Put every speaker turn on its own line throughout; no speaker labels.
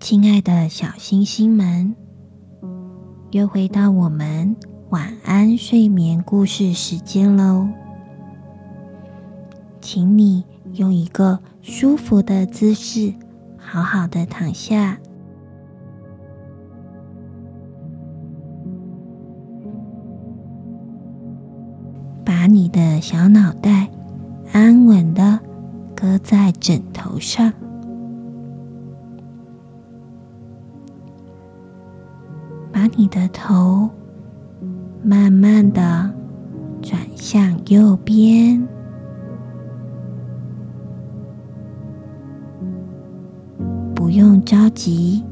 亲爱的小星星们，又回到我们晚安睡眠故事时间喽。请你用一个舒服的姿势，好好的躺下，把你的小脑袋安稳的搁在枕头上。你的头慢慢的转向右边，不用着急，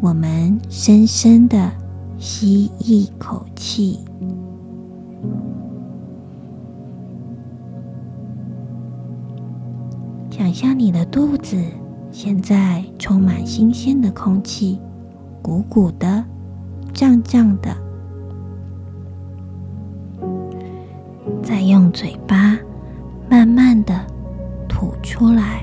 我们深深的吸一口气，想象你的肚子现在充满新鲜的空气。鼓鼓的，胀胀的，再用嘴巴慢慢的吐出来。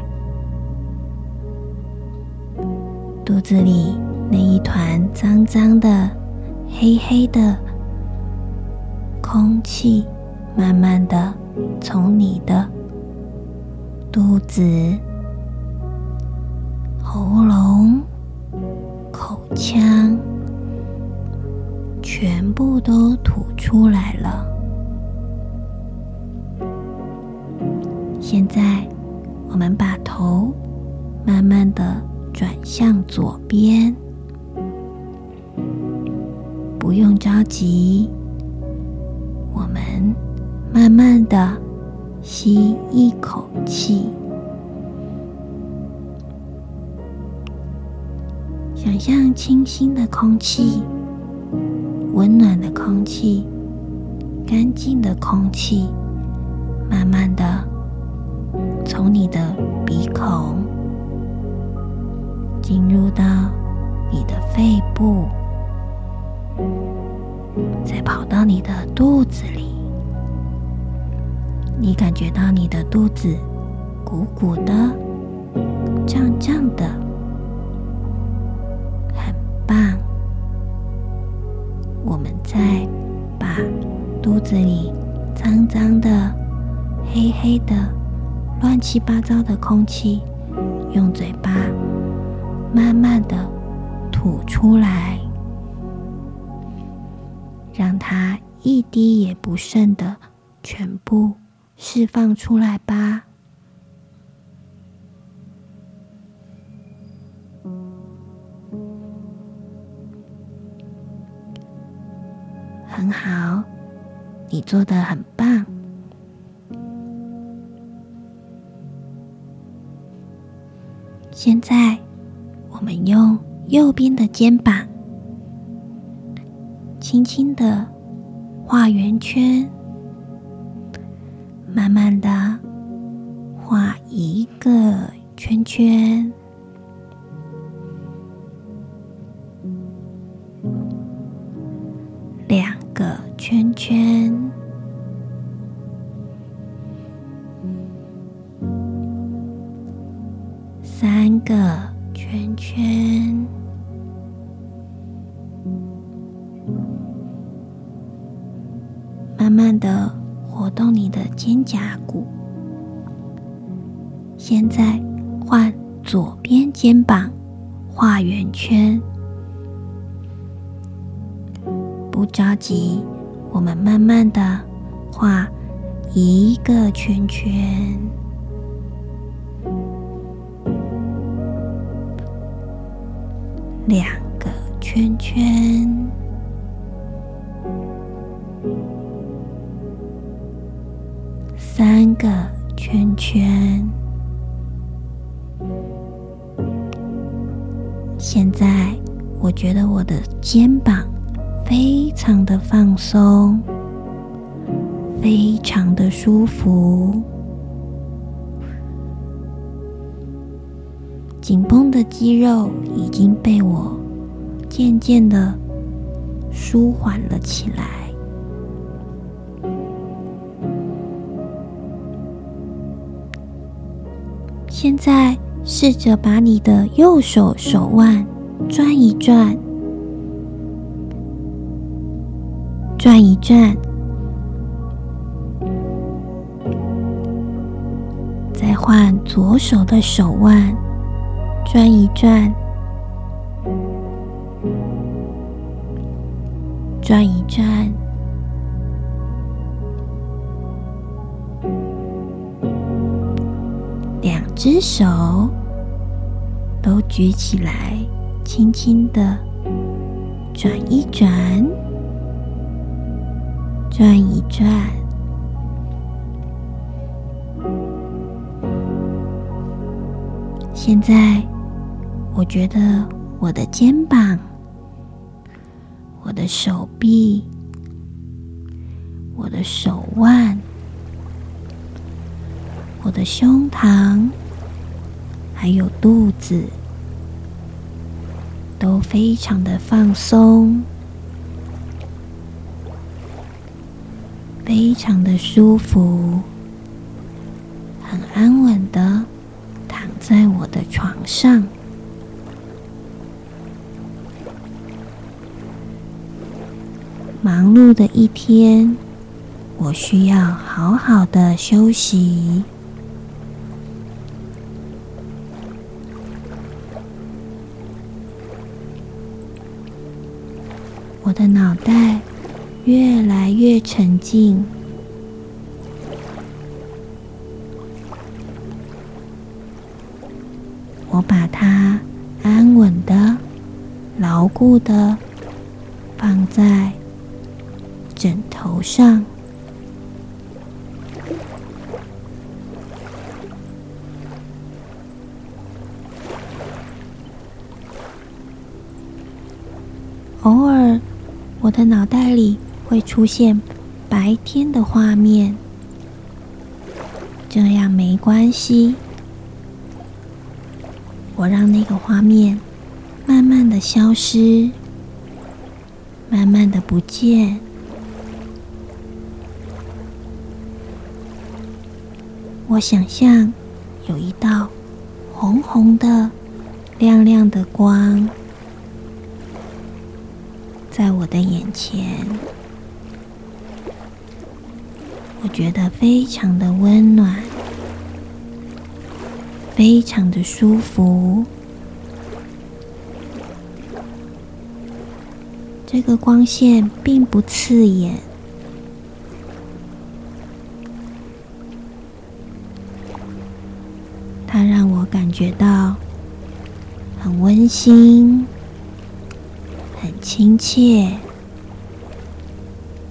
肚子里那一团脏脏的、黑黑的空气，慢慢的从你的肚子、喉咙。口腔全部都吐出来了。现在，我们把头慢慢的转向左边，不用着急，我们慢慢的吸一口气。想象清新的空气、温暖的空气、干净的空气，慢慢的从你的鼻孔进入到你的肺部，再跑到你的肚子里。你感觉到你的肚子鼓鼓的、胀胀的。很棒，们再把肚子里脏脏的、黑黑的、乱七八糟的空气，用嘴巴慢慢的吐出来。让它一滴也不剩的全部释放出来吧。做得很棒。现在，我们用右边的肩膀，轻轻的画圆圈，慢慢的画一个圈圈。两个圈圈，个圈圈，慢慢的活动你的肩胛骨。现在换左边肩膀画圆圈，不着急。我们慢慢的画一个圈圈，两个圈圈，三个圈圈。现在，我觉得我的肩膀。非常的放松，非常的舒服，紧绷的肌肉已经被我渐渐的舒缓了起来。现在试着把你的右手手腕转一转。转一转，再换左手的手腕，转一转，转一转，两只手都举起来，轻轻的转一转。转一转，现在我觉得我的肩膀、我的手臂、我的手腕、我的胸膛，还有肚子，都非常的放松。非常的舒服，很安稳的躺在我的床上。忙碌的一天，我需要好好的休息。我的脑袋。越来越沉静，我把它安稳的、牢固的放在枕头上。偶尔，我的脑袋里。会出现白天的画面，这样没关系。我让那个画面慢慢的消失，慢慢的不见。我想象有一道红红的、亮亮的光在我的眼前。我觉得非常的温暖，非常的舒服。这个光线并不刺眼，觉到很温馨、很亲切、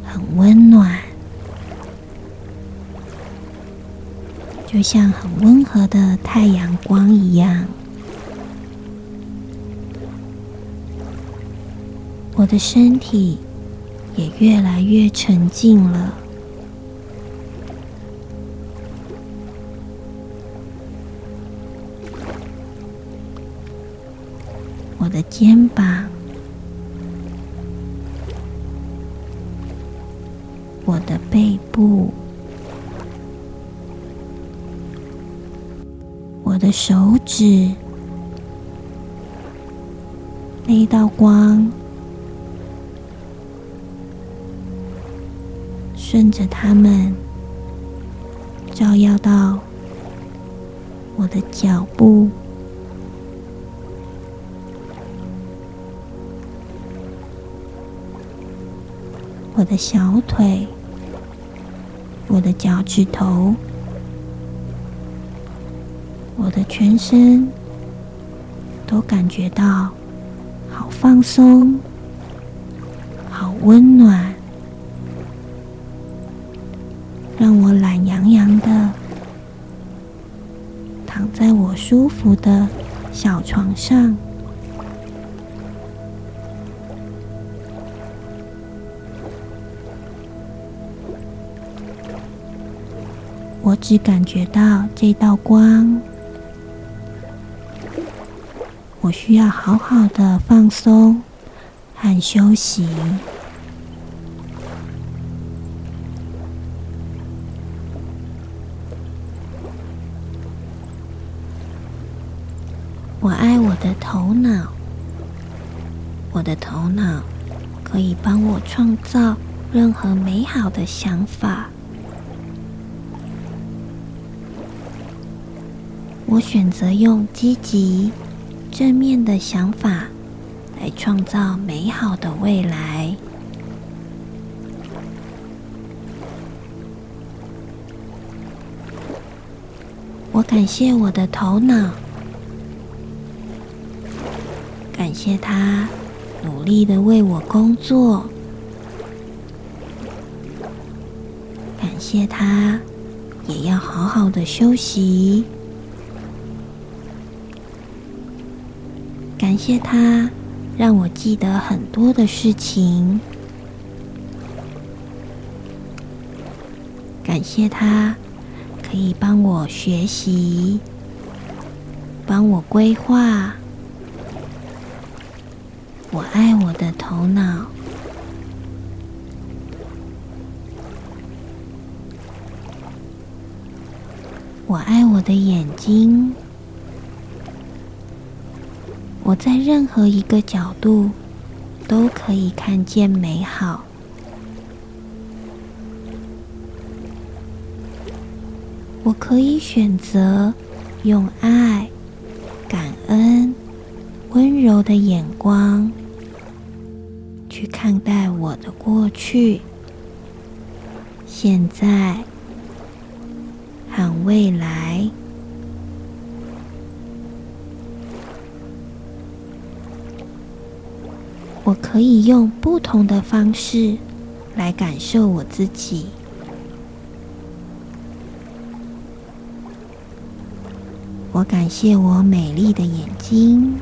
很温暖，就像很温和的太阳光一样。我的身体也越来越沉静了。的肩膀，我的背部，我的手指，那一道光。顺着它们。照耀到我的脚步、我的小腿、我的脚趾头、我的全身，都感觉到好放松、好温暖。让我懒洋洋的躺在我舒服的小床上，只感觉到这道光，我需要好好的放松和休息。我爱我的头脑，我的头脑可以帮我创造任何美好的想法。选择用积极、正面的想法来创造美好的未来。我感谢我的头脑。感谢他努力的为我工作，感谢他也要好好的休息，感谢他让我记得很多的事情，感谢他可以帮我学习，帮我规划。我爱我的头脑，我爱我的眼睛。我在任何一个角度都可以看见美好。我可以选择用爱、感恩、温柔的眼光。去看待我的过去、现在和未来。我可以用不同的方式来感受我自己。我感谢我美丽的眼睛。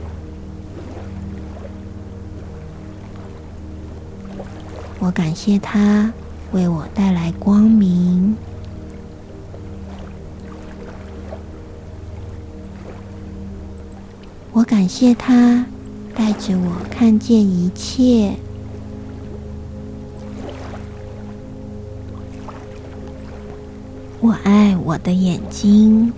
我感谢它为我带来光明。我感谢它带着我看见一切。我爱我的眼睛。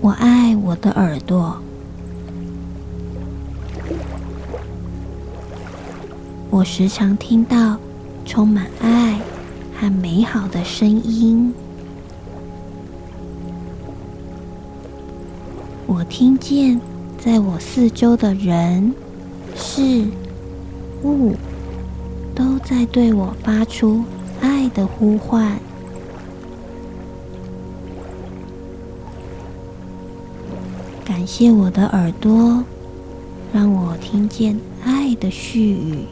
我爱我的耳朵。我时常听到充满爱和美好的声音。我听见在我四周的人、事、物，都在对我发出爱的呼唤。感谢我的耳朵，让我听见爱的絮语。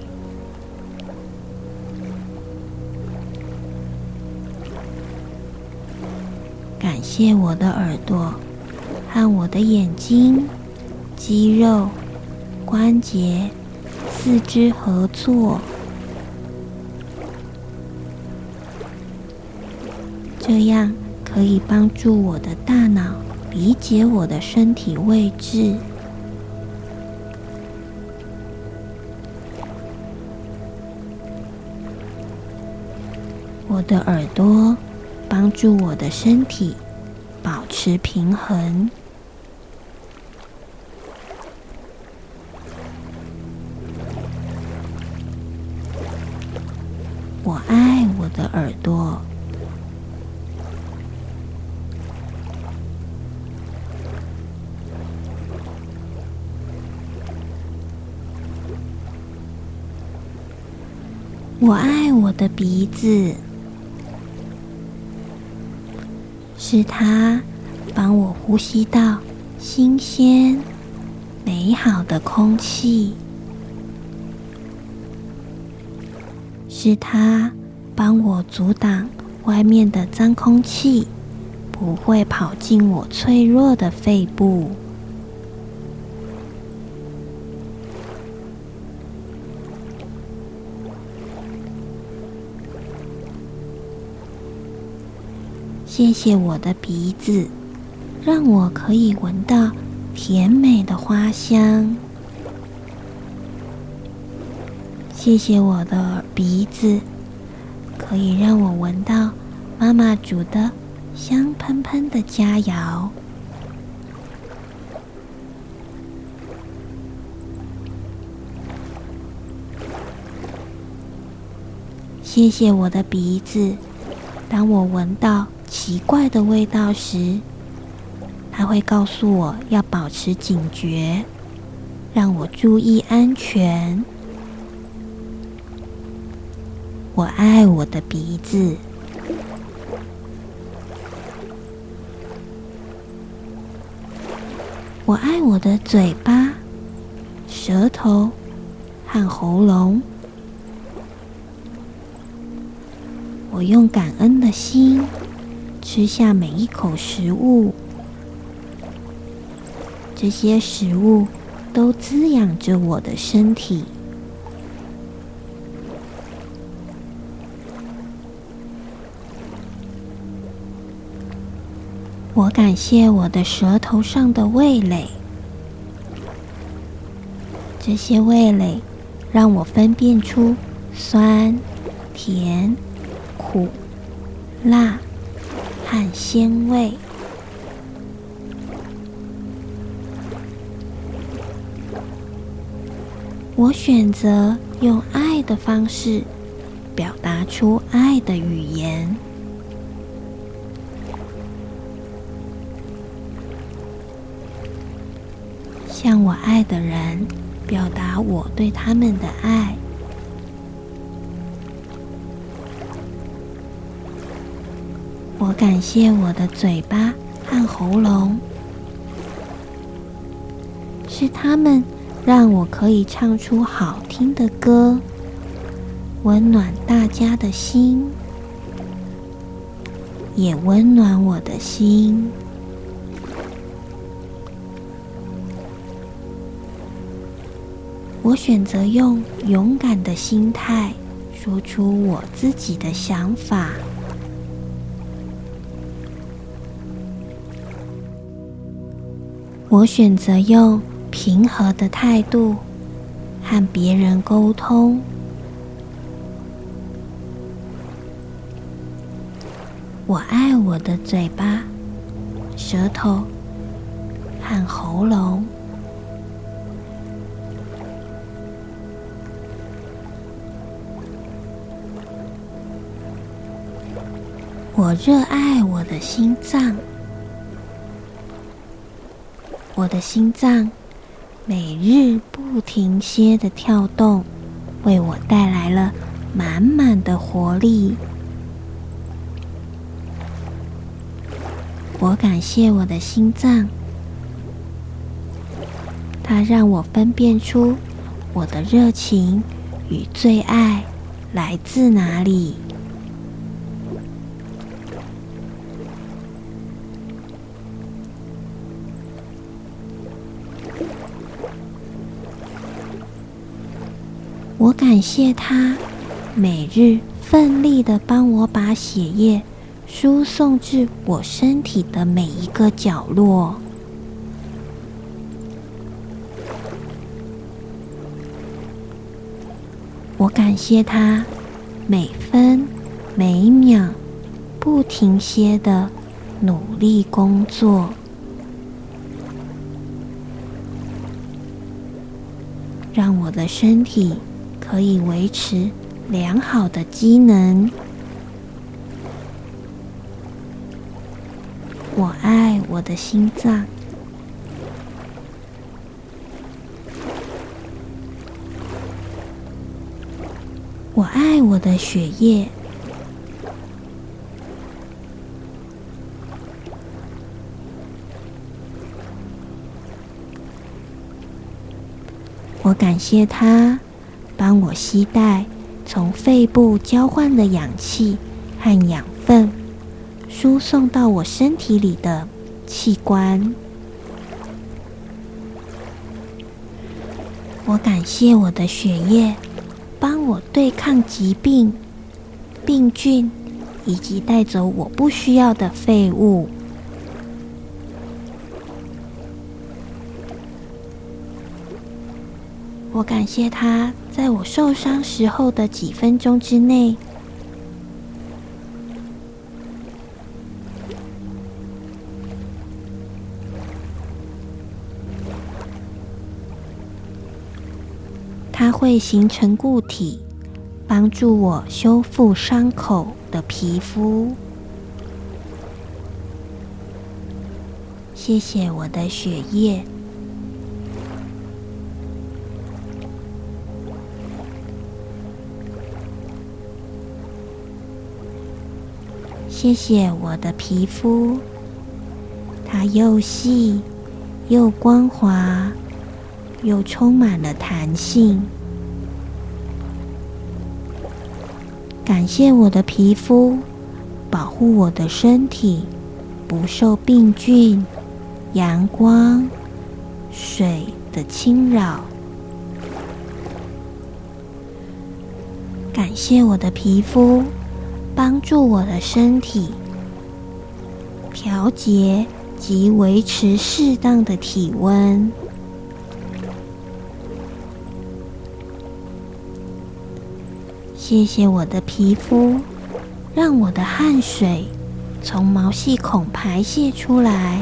感谢我的耳朵和我的眼睛、肌肉、关节、四肢合作，这样可以帮助我的大脑。理解我的身体位置，我的耳朵帮助我的身体保持平衡。的耳朵。我爱我的鼻子，是它帮我呼吸到新鲜、美好的空气，是它帮我阻挡外面的脏空气不会跑进我脆弱的肺部。谢谢我的鼻子，让我可以闻到甜美的花香。谢谢我的鼻子，可以让我闻到妈妈煮的香喷喷的佳肴。谢谢我的鼻子，当我闻到。奇怪的味道时，它会告诉我要保持警觉，让我注意安全。我爱我的鼻子，我爱我的嘴巴、舌头和喉咙。我用感恩的心。吃下每一口食物，这些食物都滋养着我的身体。我感谢我的舌头上的味蕾，这些味蕾让我分辨出酸、甜、苦、辣。和鲜味，我选择用爱的方式表达出爱的语言，向我爱的人表达我对他们的爱。我感谢我的嘴巴和喉咙，是他们让我可以唱出好听的歌，温暖大家的心，也温暖我的心。我选择用勇敢的心态说出我自己的想法。我选择用平和的态度和别人沟通。我爱我的嘴巴、舌头和喉咙。我热爱我的心脏。我的心脏每日不停歇的跳动，为我带来了满满的活力。我感谢我的心脏，它让我分辨出我的热情与最爱来自哪里。感谢他每日奋力的帮我把血液输送至我身体的每一个角落。我感谢他每分每秒不停歇的努力工作，让我的身体。可以维持良好的机能。我爱我的心脏，我爱我的血液，我感谢他。帮我携带从肺部交换的氧气和养分，输送到我身体里的器官。我感谢我的血液，帮我对抗疾病、病菌，以及带走我不需要的废物。我感谢他。在我受伤时候的几分钟之内，它会形成固体，帮助我修复伤口的皮肤。谢谢我的血液。谢谢我的皮肤，它又细又光滑，又充满了弹性。感谢我的皮肤，保护我的身体不受病菌、阳光、水的侵扰。感谢我的皮肤。帮助我的身体调节及维持适当的体温。谢谢我的皮肤，让我的汗水从毛细孔排泄出来。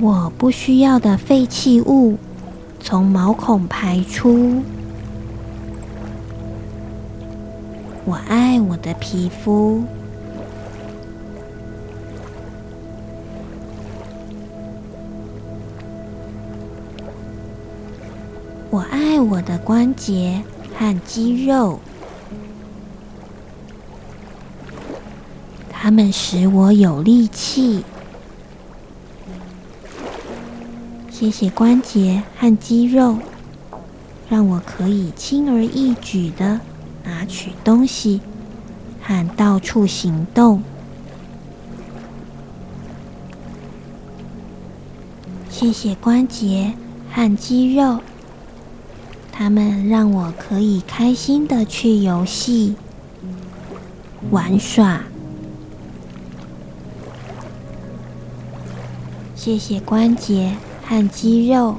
我不需要的废弃物从毛孔排出。我爱我的皮肤。我爱我的关节和肌肉，它们使我有力气。谢谢关节和肌肉，让我可以轻而易举地拿取东西和到处行动。谢谢关节和肌肉，它们让我可以开心地去游戏、玩耍。谢谢关节。和肌肉，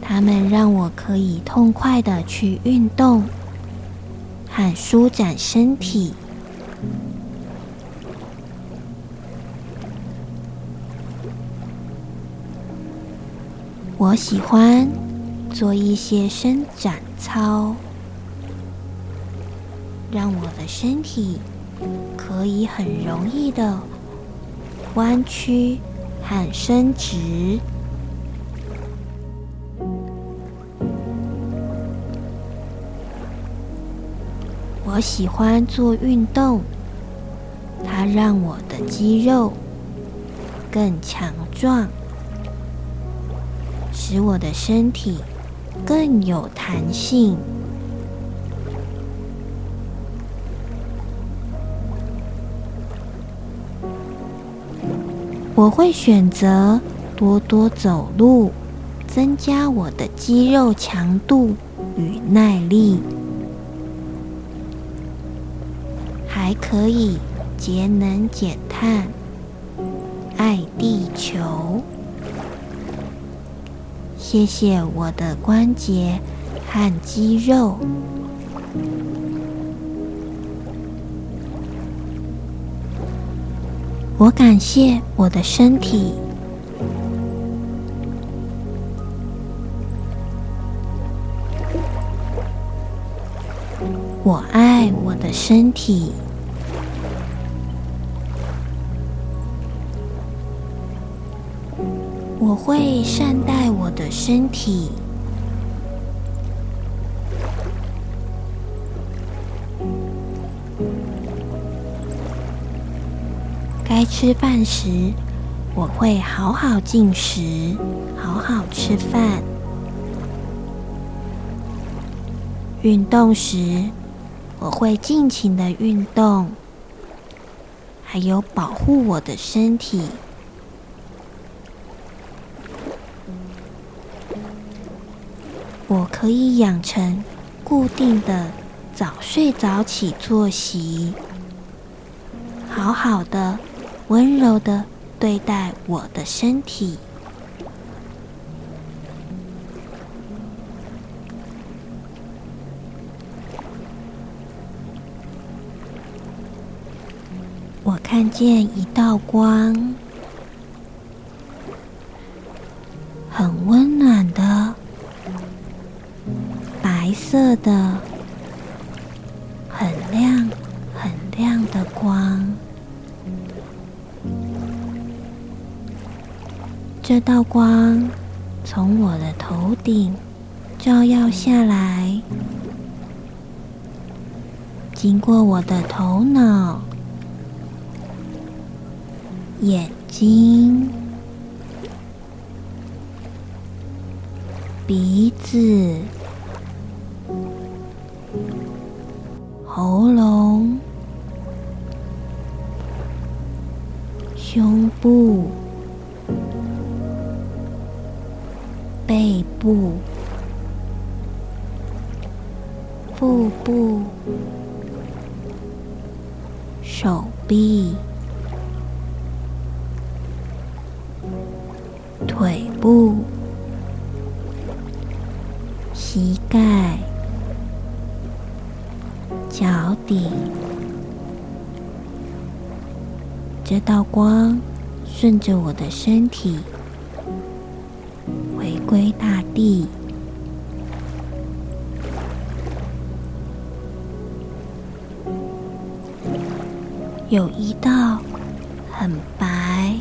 它们让我可以痛快的去运动和舒展身体。我喜欢做一些伸展操，让我的身体可以很容易的弯曲和伸直。我喜欢做运动，它让我的肌肉更强壮，使我的身体更有弹性。我会选择多多走路，增加我的肌肉强度与耐力，还可以节能减碳，爱地球。谢谢我的关节和肌肉。我感谢我的身体，我爱我的身体，我会善待我的身体。该吃饭时，我会好好进食，好好吃饭。运动时，我会尽情的运动，还有保护我的身体。我可以养成固定的早睡早起作息，好好的。温柔的对待我的身体。我看见一道光，很温暖的，白色的，这道光从我的头顶照耀下来，经过我的头脑、眼睛、鼻子、着我的身体回。归大地，有一道很白、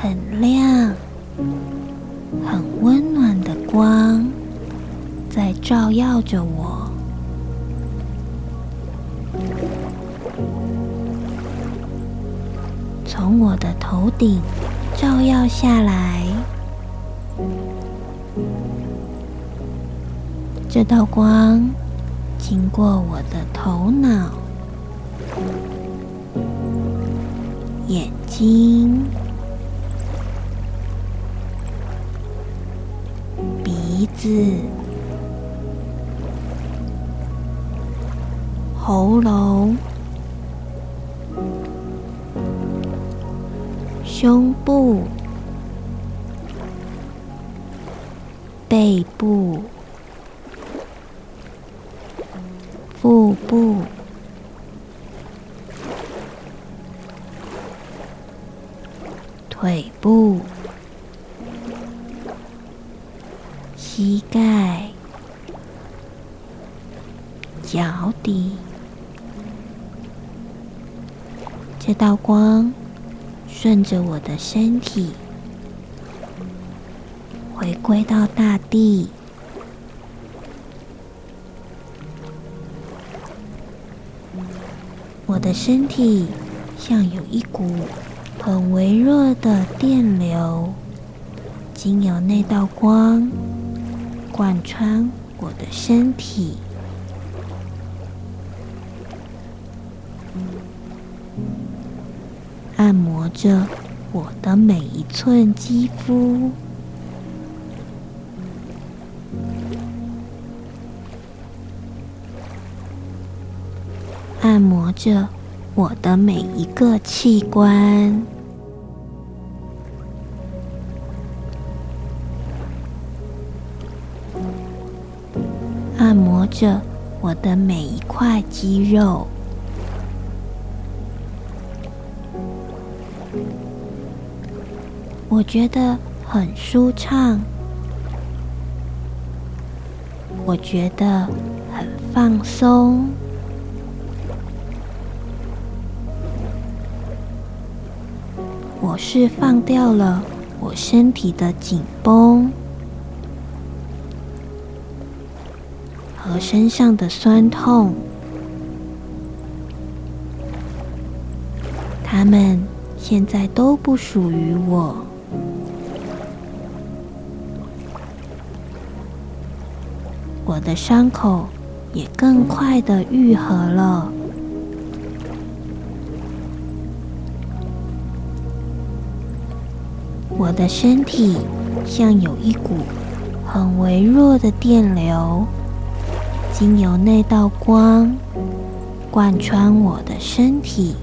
很亮、很温暖的光在照耀着我，头顶照耀下来。这道光经过我的头脑、眼睛、鼻子、喉咙、部、背部。腹部、腿部、膝盖、脚底。这道光顺着我的身体回归到大地，我的身体像有一股很微弱的电流，经由那道光贯穿我的身体。着我的每一寸肌肤，按摩着我的每一个器官，按摩着我的每一块肌肉。我觉得很舒畅，我觉得很放松，我释放掉了我身体的紧绷。和身上的酸痛，它们现在都不属于我。的伤口也更快的愈合了。我的身体像有一股很微弱的电流，经由那道光贯穿我的身体，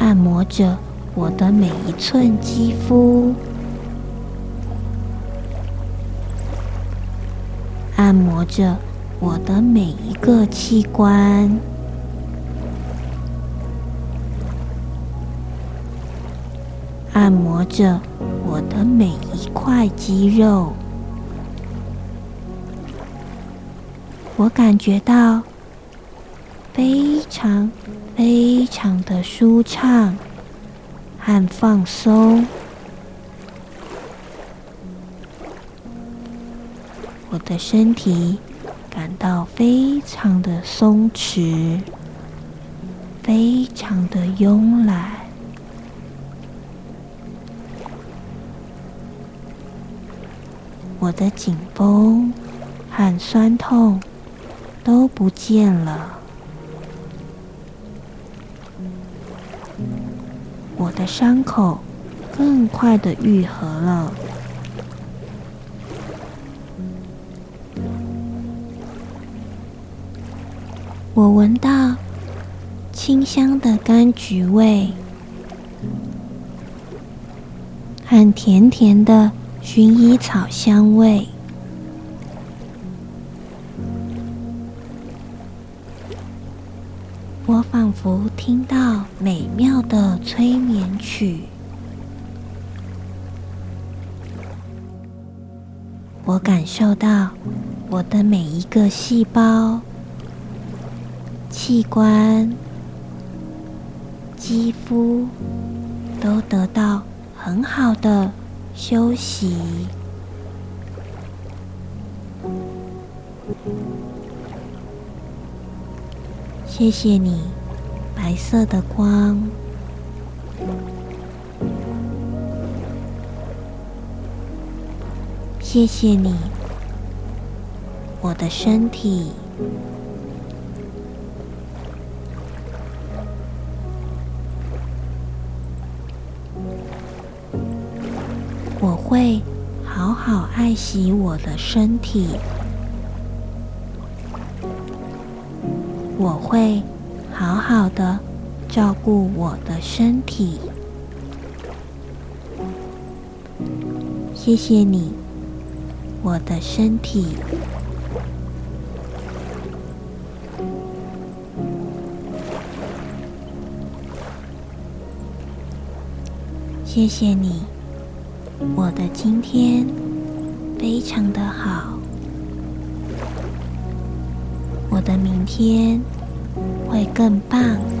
按摩着我的每一寸肌肤。按摩着我的每一个器官，按摩着我的每一块肌肉，我感觉到非常非常的舒畅和放松。我的身体感到非常的松弛，非常的慵懒，我的紧绷和酸痛都不见了，我的伤口更快的愈合了。我闻到清香的柑橘味和甜甜的薰衣草香味，我仿佛听到美妙的催眠曲，我感受到我的每一个细胞。器官、肌肤都得到很好的休息。谢谢你，白色的光。谢谢你，我的身体。会好好爱惜我的身体，我会好好的照顾我的身体。谢谢你，我的身体。谢谢你。我的今天非常的好我的明天会更棒。